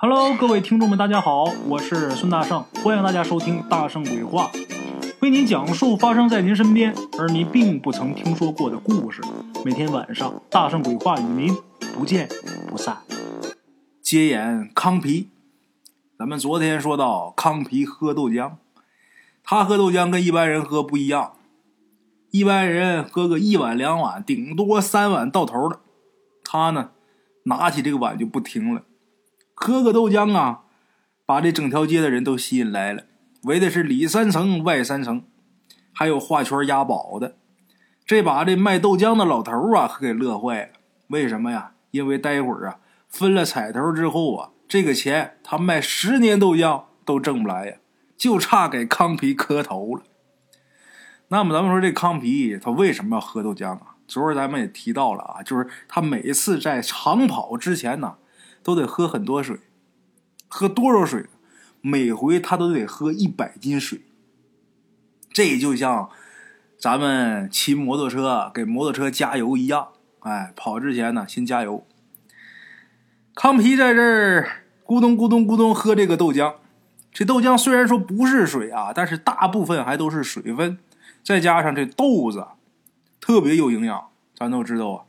Hello，各位听众们，大家好，我是孙大圣，欢迎大家收听《大圣鬼话》，为您讲述发生在您身边而您并不曾听说过的故事。每天晚上，《大圣鬼话》与您不见不散。接演康皮，咱们昨天说到康皮喝豆浆，他喝豆浆跟一般人喝不一样，一般人喝个一碗两碗，顶多三碗到头了，他呢，拿起这个碗就不停了。喝个豆浆啊，把这整条街的人都吸引来了，围的是里三层外三层，还有画圈押宝的。这把这卖豆浆的老头啊，可给乐坏了。为什么呀？因为待会儿啊，分了彩头之后啊，这个钱他卖十年豆浆都挣不来呀，就差给康皮磕头了。那么咱们说这康皮他为什么要喝豆浆啊？昨儿咱们也提到了啊，就是他每次在长跑之前呢。都得喝很多水，喝多少水？每回他都得喝一百斤水。这就像咱们骑摩托车给摩托车加油一样，哎，跑之前呢先加油。康皮在这儿咕咚咕咚咕咚喝这个豆浆，这豆浆虽然说不是水啊，但是大部分还都是水分，再加上这豆子特别有营养，咱都知道啊。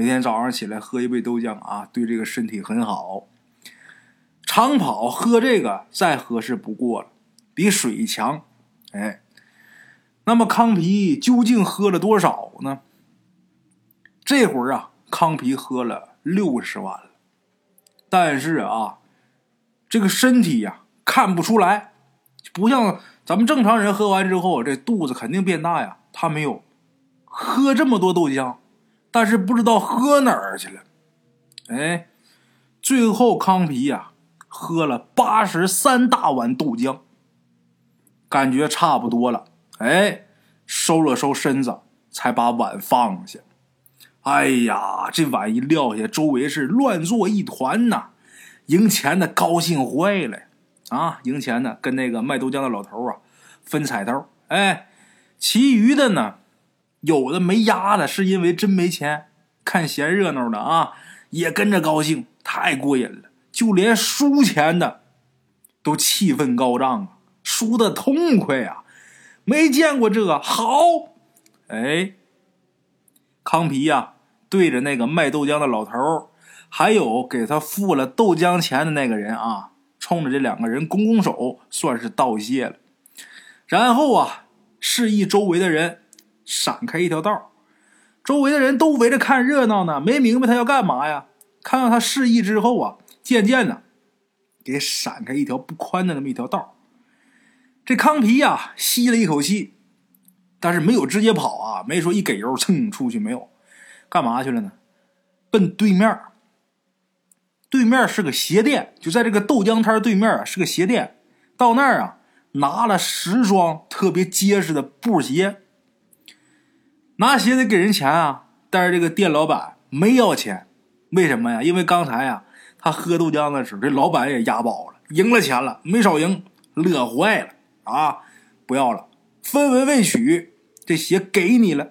每天早上起来喝一杯豆浆啊，对这个身体很好。长跑喝这个再合适不过了，比水强。哎，那么康皮究竟喝了多少呢？这会儿啊，康皮喝了六十万了，但是啊，这个身体呀看不出来，不像咱们正常人喝完之后这肚子肯定变大呀。他没有喝这么多豆浆。但是不知道喝哪儿去了，哎，最后康皮呀喝了八十三大碗豆浆，感觉差不多了，哎，收了收身子，才把碗放下。哎呀，这碗一撂下，周围是乱作一团呐！赢钱的高兴坏了啊！赢钱的跟那个卖豆浆的老头啊分彩头，哎，其余的呢？有的没压的，是因为真没钱，看闲热闹的啊，也跟着高兴，太过瘾了。就连输钱的，都气氛高涨啊，输的痛快呀，没见过这个好。哎，康皮呀，对着那个卖豆浆的老头还有给他付了豆浆钱的那个人啊，冲着这两个人拱拱手，算是道谢了。然后啊，示意周围的人。闪开一条道，周围的人都围着看热闹呢，没明白他要干嘛呀？看到他示意之后啊，渐渐的给闪开一条不宽的那么一条道。这康皮呀，吸了一口气，但是没有直接跑啊，没说一给油蹭出去，没有，干嘛去了呢？奔对面，对面是个鞋店，就在这个豆浆摊对面啊，是个鞋店。到那儿啊，拿了十双特别结实的布鞋。拿鞋得给人钱啊，但是这个店老板没要钱，为什么呀？因为刚才呀，他喝豆浆的时候，这老板也押宝了，赢了钱了，没少赢，乐坏了啊！不要了，分文未取，这鞋给你了。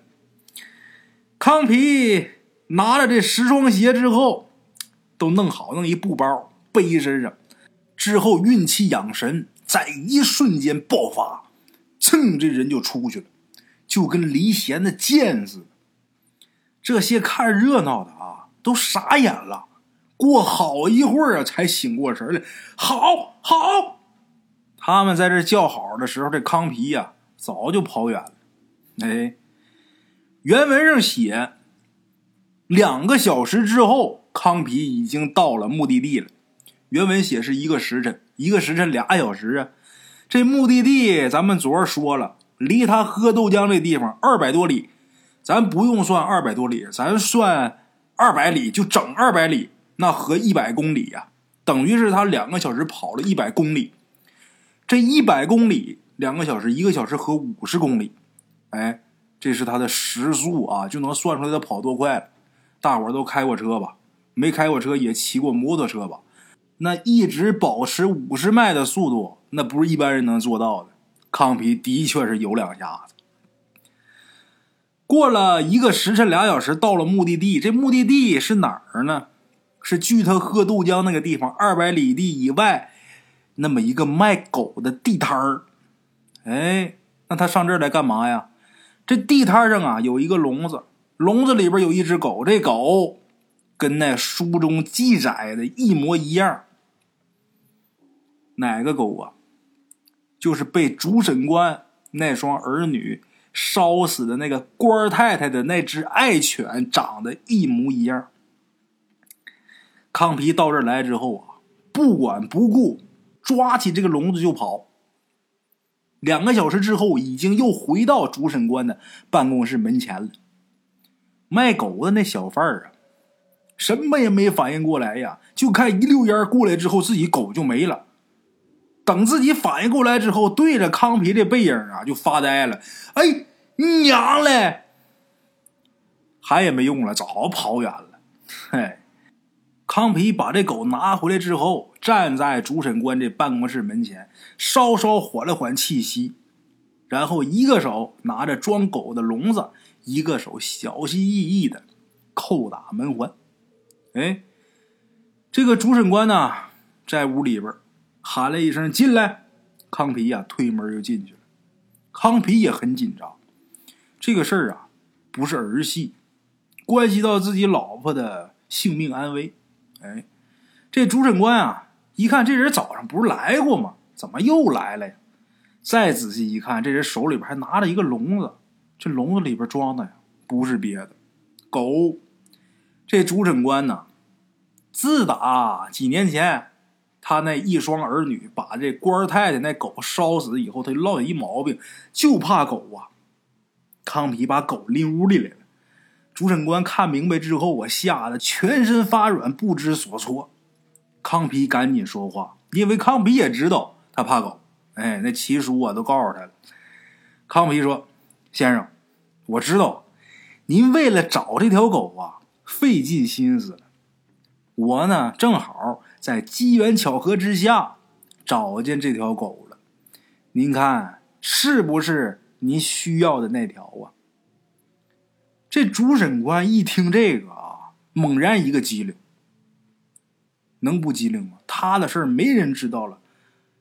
康皮拿了这十双鞋之后，都弄好，弄一布包背身上，之后运气养神，在一瞬间爆发，噌，这人就出去了。就跟离弦的箭似的，这些看热闹的啊，都傻眼了。过好一会儿啊，才醒过神来。好好，他们在这叫好的时候，这康皮呀，早就跑远了。哎，原文上写，两个小时之后，康皮已经到了目的地了。原文写是一个时辰，一个时辰俩小时啊。这目的地，咱们昨儿说了。离他喝豆浆这地方二百多里，咱不用算二百多里，咱算二百里，就整二百里，那合一百公里呀，等于是他两个小时跑了一百公里。这一百公里两个小时，一个小时合五十公里，哎，这是他的时速啊，就能算出来他跑多快了。大伙儿都开过车吧？没开过车也骑过摩托车吧？那一直保持五十迈的速度，那不是一般人能做到的。康皮的确是有两下子。过了一个时辰俩小时，到了目的地。这目的地是哪儿呢？是距他喝豆浆那个地方二百里地以外，那么一个卖狗的地摊儿。哎，那他上这儿来干嘛呀？这地摊上啊有一个笼子，笼子里边有一只狗，这狗跟那书中记载的一模一样。哪个狗啊？就是被主审官那双儿女烧死的那个官太太的那只爱犬，长得一模一样。康皮到这儿来之后啊，不管不顾，抓起这个笼子就跑。两个小时之后，已经又回到主审官的办公室门前了。卖狗的那小贩儿啊，什么也没反应过来呀，就看一溜烟过来之后，自己狗就没了。等自己反应过来之后，对着康皮这背影啊，就发呆了。哎，娘嘞！喊也没用了，早跑远了。嘿。康皮把这狗拿回来之后，站在主审官这办公室门前，稍稍缓了缓气息，然后一个手拿着装狗的笼子，一个手小心翼翼的叩打门环。哎，这个主审官呢，在屋里边喊了一声“进来”，康皮呀推门就进去了。康皮也很紧张，这个事儿啊不是儿戏，关系到自己老婆的性命安危。哎，这主审官啊，一看这人早上不是来过吗？怎么又来了呀？再仔细一看，这人手里边还拿着一个笼子，这笼子里边装的呀，不是别的，狗。这主审官呢，自打几年前他那一双儿女把这官太太那狗烧死以后，他落下一毛病，就怕狗啊。康皮把狗拎屋里来了。主审官看明白之后，我吓得全身发软，不知所措。康皮赶紧说话，因为康皮也知道他怕狗。哎，那七叔啊都告诉他了。康皮说：“先生，我知道您为了找这条狗啊，费尽心思了。我呢，正好在机缘巧合之下找见这条狗了。您看是不是您需要的那条啊？”这主审官一听这个啊，猛然一个机灵，能不机灵吗？他的事儿没人知道了，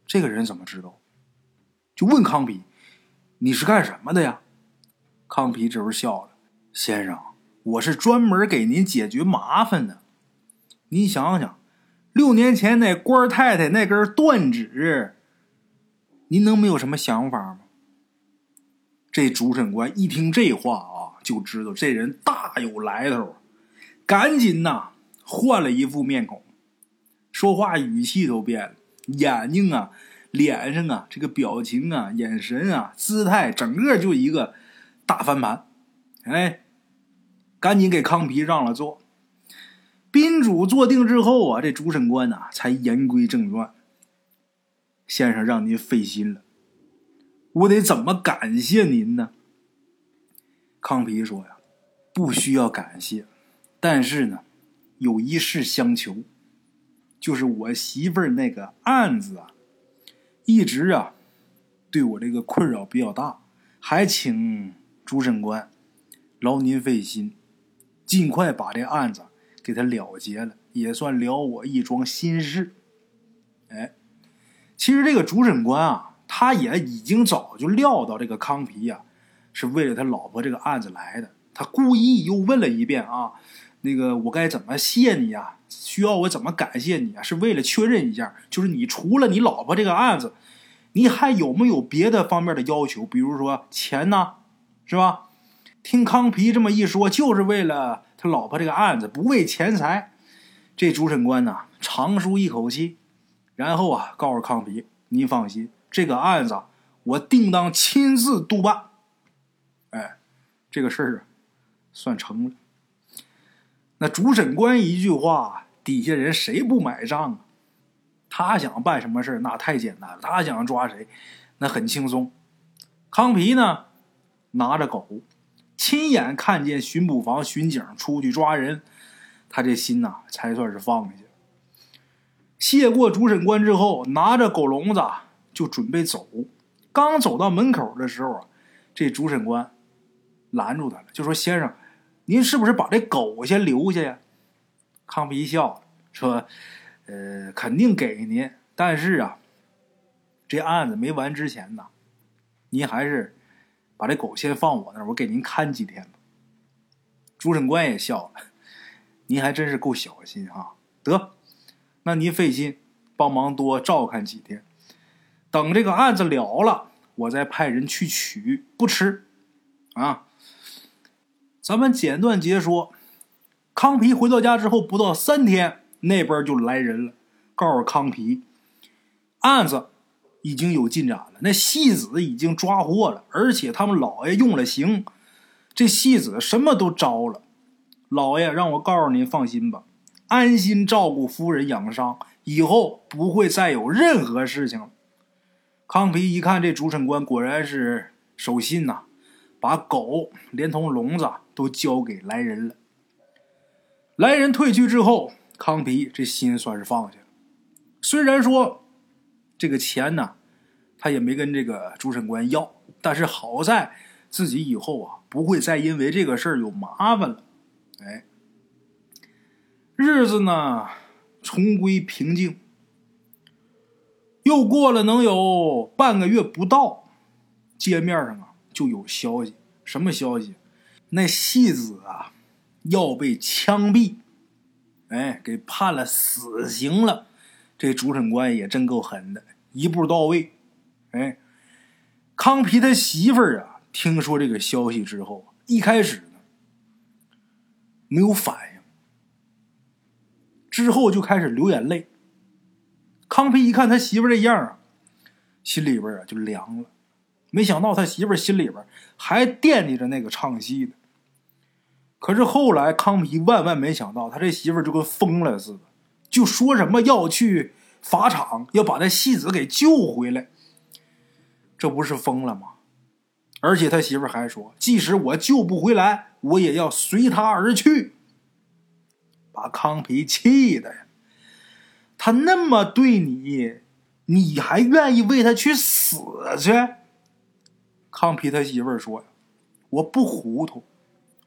这个人怎么知道？就问康皮：“你是干什么的呀？”康皮这时候笑了：“先生，我是专门给您解决麻烦的。您想想，六年前那官太太那根断指，您能没有什么想法吗？”这主审官一听这话啊。就知道这人大有来头，赶紧呐换了一副面孔，说话语气都变了，眼睛啊、脸上啊、这个表情啊、眼神啊、姿态，整个就一个大翻盘。哎，赶紧给康皮让了座。宾主坐定之后啊，这主审官呐才言归正传：“先生让您费心了，我得怎么感谢您呢？”康皮说：“呀，不需要感谢，但是呢，有一事相求，就是我媳妇儿那个案子啊，一直啊，对我这个困扰比较大，还请主审官劳您费心，尽快把这案子给他了结了，也算了我一桩心事。”哎，其实这个主审官啊，他也已经早就料到这个康皮呀。是为了他老婆这个案子来的，他故意又问了一遍啊，那个我该怎么谢你呀？需要我怎么感谢你啊？是为了确认一下，就是你除了你老婆这个案子，你还有没有别的方面的要求？比如说钱呢，是吧？听康皮这么一说，就是为了他老婆这个案子，不为钱财。这主审官呢，长舒一口气，然后啊，告诉康皮：“您放心，这个案子我定当亲自督办。”哎，这个事儿，算成了。那主审官一句话，底下人谁不买账啊？他想办什么事那太简单了。他想抓谁，那很轻松。康皮呢，拿着狗，亲眼看见巡捕房巡警出去抓人，他这心呐，才算是放下了。谢过主审官之后，拿着狗笼子就准备走。刚走到门口的时候啊，这主审官。拦住他了，就说：“先生，您是不是把这狗先留下呀？”康皮笑：“说，呃，肯定给您，但是啊，这案子没完之前呢，您还是把这狗先放我那儿，我给您看几天吧。主审官也笑了，您还真是够小心哈。得，那您费心帮忙多照看几天，等这个案子了了，我再派人去取，不迟。啊，咱们简短截说，康皮回到家之后不到三天，那边就来人了，告诉康皮，案子已经有进展了，那戏子已经抓获了，而且他们老爷用了刑，这戏子什么都招了。老爷让我告诉您，放心吧。安心照顾夫人养伤，以后不会再有任何事情了。康皮一看，这主审官果然是守信呐，把狗连同笼子都交给来人了。来人退去之后，康皮这心算是放下了。虽然说这个钱呢，他也没跟这个主审官要，但是好在自己以后啊不会再因为这个事儿有麻烦了。哎。日子呢，重归平静。又过了能有半个月不到，街面上啊就有消息。什么消息？那戏子啊要被枪毙，哎，给判了死刑了。这主审官也真够狠的，一步到位。哎，康皮他媳妇儿啊，听说这个消息之后，一开始没有反应。之后就开始流眼泪。康皮一看他媳妇这样啊，心里边啊就凉了。没想到他媳妇心里边还惦记着那个唱戏的。可是后来康皮万万没想到，他这媳妇就跟疯了似的，就说什么要去法场，要把那戏子给救回来。这不是疯了吗？而且他媳妇还说，即使我救不回来，我也要随他而去。把康皮气的呀！他那么对你，你还愿意为他去死去？康皮他媳妇说：“我不糊涂，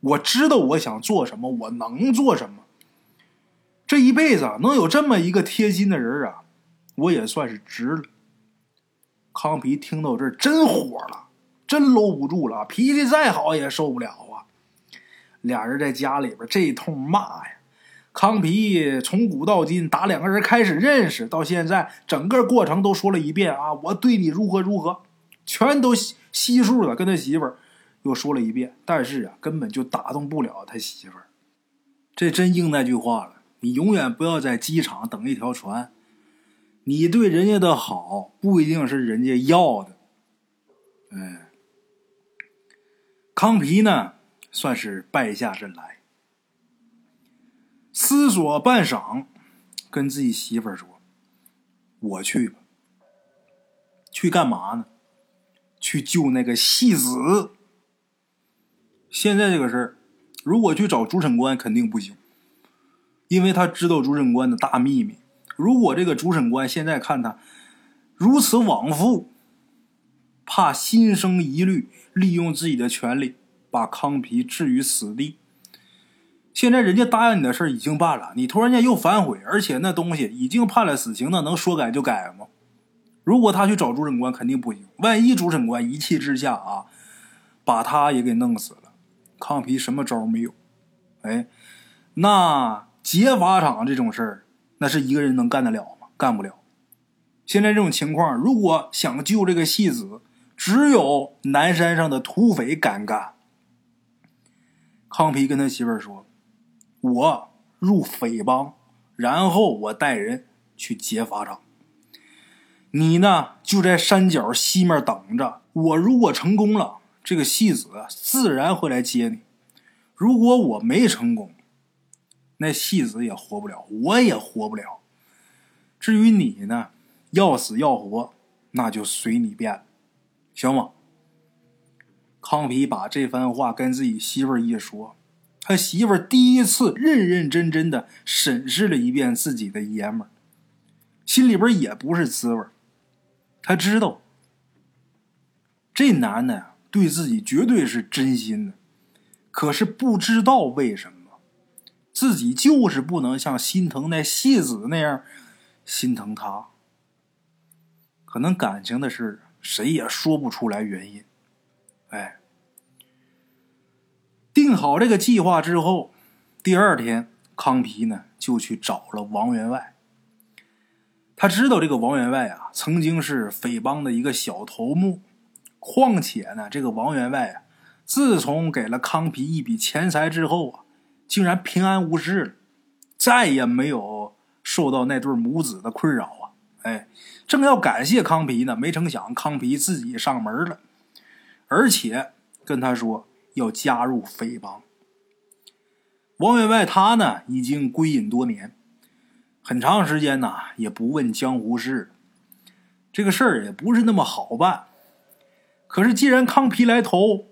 我知道我想做什么，我能做什么。这一辈子能有这么一个贴心的人啊，我也算是值了。”康皮听到这儿真火了，真搂不住了，脾气再好也受不了啊！俩人在家里边这一通骂呀。康皮从古到今打两个人开始认识到现在，整个过程都说了一遍啊！我对你如何如何，全都悉数的跟他媳妇儿又说了一遍。但是啊，根本就打动不了他媳妇儿。这真应那句话了：你永远不要在机场等一条船。你对人家的好不一定是人家要的。哎，康皮呢，算是败下阵来。思索半晌，跟自己媳妇儿说：“我去吧。去干嘛呢？去救那个戏子。现在这个事儿，如果去找主审官，肯定不行，因为他知道主审官的大秘密。如果这个主审官现在看他如此往复，怕心生疑虑，利用自己的权利把康皮置于死地。”现在人家答应你的事已经办了，你突然间又反悔，而且那东西已经判了死刑，那能说改就改吗？如果他去找主审官，肯定不行。万一主审官一气之下啊，把他也给弄死了，康皮什么招没有？哎，那劫法场这种事儿，那是一个人能干得了吗？干不了。现在这种情况，如果想救这个戏子，只有南山上的土匪敢干。康皮跟他媳妇儿说。我入匪帮，然后我带人去劫法场。你呢，就在山脚西面等着。我如果成功了，这个戏子自然会来接你；如果我没成功，那戏子也活不了，我也活不了。至于你呢，要死要活，那就随你便，行吗？康皮把这番话跟自己媳妇儿一说。他媳妇儿第一次认认真真的审视了一遍自己的爷们儿，心里边也不是滋味他知道这男的对自己绝对是真心的，可是不知道为什么，自己就是不能像心疼那戏子那样心疼他。可能感情的事，谁也说不出来原因。哎，定好这个计划之后，第二天康皮呢就去找了王员外。他知道这个王员外啊，曾经是匪帮的一个小头目。况且呢，这个王员外啊，自从给了康皮一笔钱财之后啊，竟然平安无事了，再也没有受到那对母子的困扰啊！哎，正要感谢康皮呢，没成想康皮自己上门了，而且跟他说要加入匪帮。王员外他呢，已经归隐多年。很长时间呐，也不问江湖事，这个事儿也不是那么好办。可是既然康皮来投，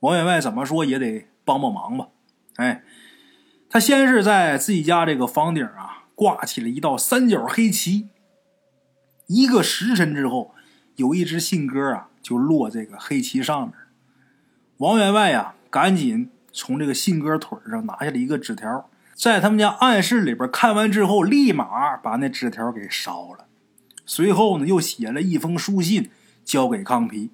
王员外怎么说也得帮帮忙吧？哎，他先是在自己家这个房顶啊挂起了一道三角黑旗。一个时辰之后，有一只信鸽啊就落这个黑旗上面。王员外呀，赶紧从这个信鸽腿上拿下了一个纸条。在他们家暗室里边看完之后，立马把那纸条给烧了。随后呢，又写了一封书信交给康皮，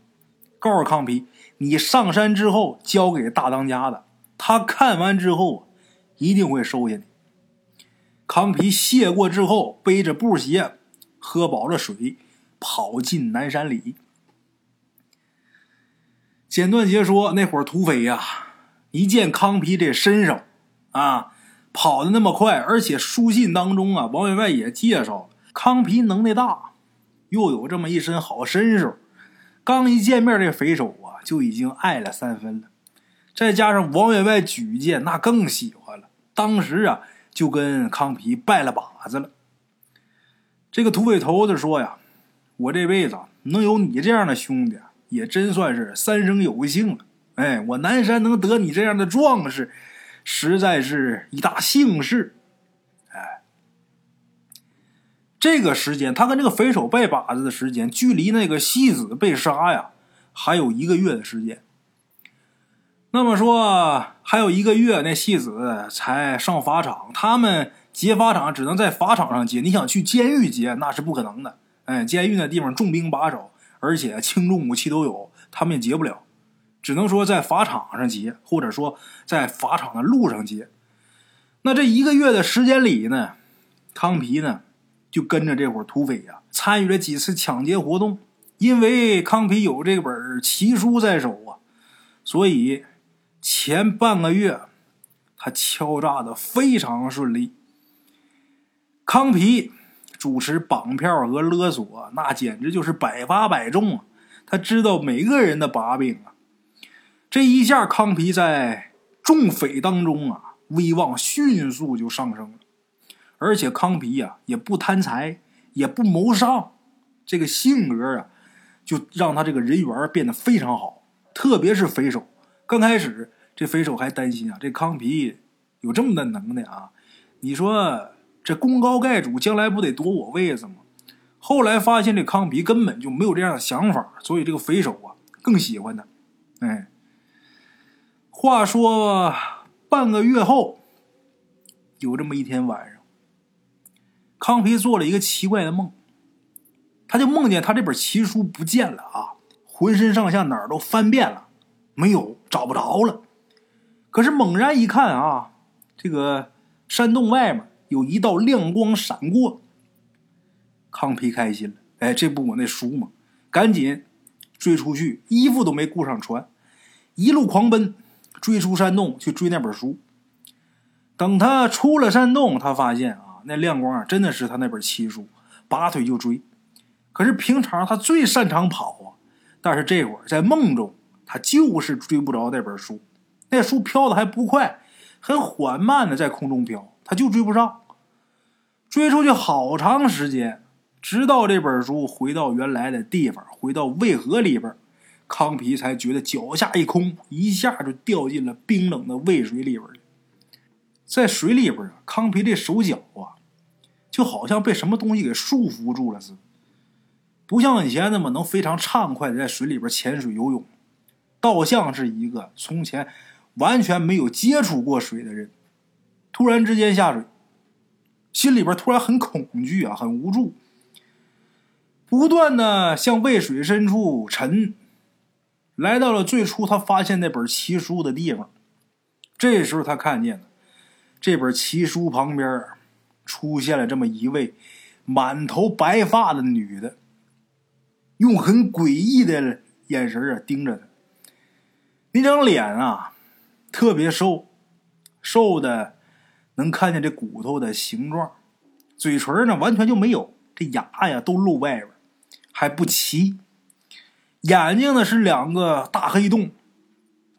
告诉康皮：“你上山之后交给大当家的，他看完之后一定会收下你。”康皮谢过之后，背着布鞋，喝饱了水，跑进南山里。简短截说：那会土匪呀，一见康皮这身手啊。跑的那么快，而且书信当中啊，王员外也介绍康皮能耐大，又有这么一身好身手。刚一见面，这匪首啊就已经爱了三分了。再加上王员外举荐，那更喜欢。当时啊，就跟康皮拜了把子了。这个土匪头子说呀：“我这辈子能有你这样的兄弟，也真算是三生有幸了。哎，我南山能得你这样的壮士。”实在是一大幸事，哎，这个时间他跟这个匪首拜把子的时间，距离那个戏子被杀呀，还有一个月的时间。那么说还有一个月，那戏子才上法场，他们劫法场只能在法场上劫，你想去监狱劫那是不可能的。哎，监狱那地方重兵把守，而且轻重武器都有，他们也劫不了。只能说在法场上劫，或者说在法场的路上劫。那这一个月的时间里呢，康皮呢就跟着这伙土匪呀，参与了几次抢劫活动。因为康皮有这本奇书在手啊，所以前半个月他敲诈的非常顺利。康皮主持绑票和勒索，那简直就是百发百中啊！他知道每个人的把柄啊。这一下，康皮在众匪当中啊，威望迅速就上升了。而且康皮呀，也不贪财，也不谋商，这个性格啊，就让他这个人缘变得非常好。特别是匪首，刚开始这匪首还担心啊，这康皮有这么大能耐啊，你说这功高盖主，将来不得夺我位子吗？后来发现这康皮根本就没有这样的想法，所以这个匪首啊，更喜欢他，哎。话说，半个月后，有这么一天晚上，康皮做了一个奇怪的梦，他就梦见他这本奇书不见了啊，浑身上下哪儿都翻遍了，没有，找不着了。可是猛然一看啊，这个山洞外面有一道亮光闪过，康皮开心了，哎，这不我那书吗？赶紧追出去，衣服都没顾上穿，一路狂奔。追出山洞去追那本书。等他出了山洞，他发现啊，那亮光啊，真的是他那本奇书，拔腿就追。可是平常他最擅长跑啊，但是这会儿在梦中，他就是追不着那本书。那书飘的还不快，很缓慢的在空中飘，他就追不上。追出去好长时间，直到这本书回到原来的地方，回到渭河里边。康皮才觉得脚下一空，一下就掉进了冰冷的渭水里边在水里边啊，康皮这手脚啊，就好像被什么东西给束缚住了似的，不像以前那么能非常畅快的在水里边潜水游泳，倒像是一个从前完全没有接触过水的人。突然之间下水，心里边突然很恐惧啊，很无助，不断的向渭水深处沉，来到了最初他发现那本奇书的地方。这时候他看见了这本奇书旁边出现了这么一位满头白发的女的，用很诡异的眼神啊盯着他。那张脸啊特别瘦，瘦的能看见这骨头的形状，嘴唇呢完全就没有，这牙呀都露外边，还不齐。眼睛呢是两个大黑洞，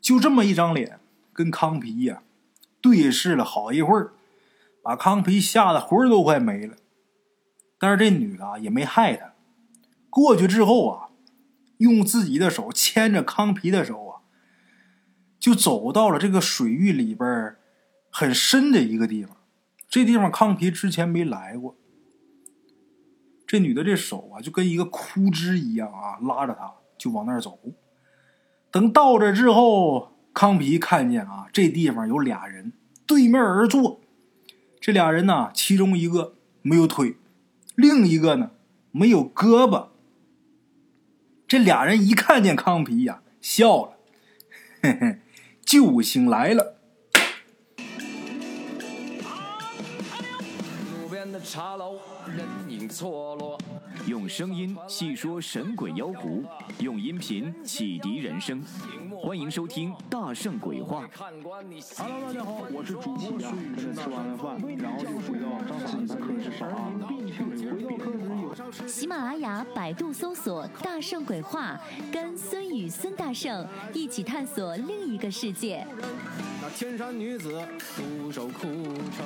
就这么一张脸。跟康皮呀对视了好一会儿，把康皮吓得魂都快没了。但是这女的啊也没害他，过去之后啊，用自己的手牵着康皮的手啊，就走到了这个水域里边很深的一个地方。这地方康皮之前没来过。这女的这手啊就跟一个枯枝一样啊，拉着他就往那儿走。等到这之后。康皮看见啊，这地方有俩人对面而坐。这俩人呢，其中一个没有腿，另一个呢没有胳膊。这俩人一看见康皮呀，笑了，嘿嘿，救星来了。路边的茶楼，人影错落。用声音细说神鬼妖狐，用音频启迪人生。欢迎收听《大圣鬼话》。Hello，大家好，我是主播孙宇，吃完了饭，然后就回到自己的课室上喜马拉雅、百度搜索“大圣鬼话”，跟孙宇、孙大圣一起探索另一个世界。那天山女子独守空城，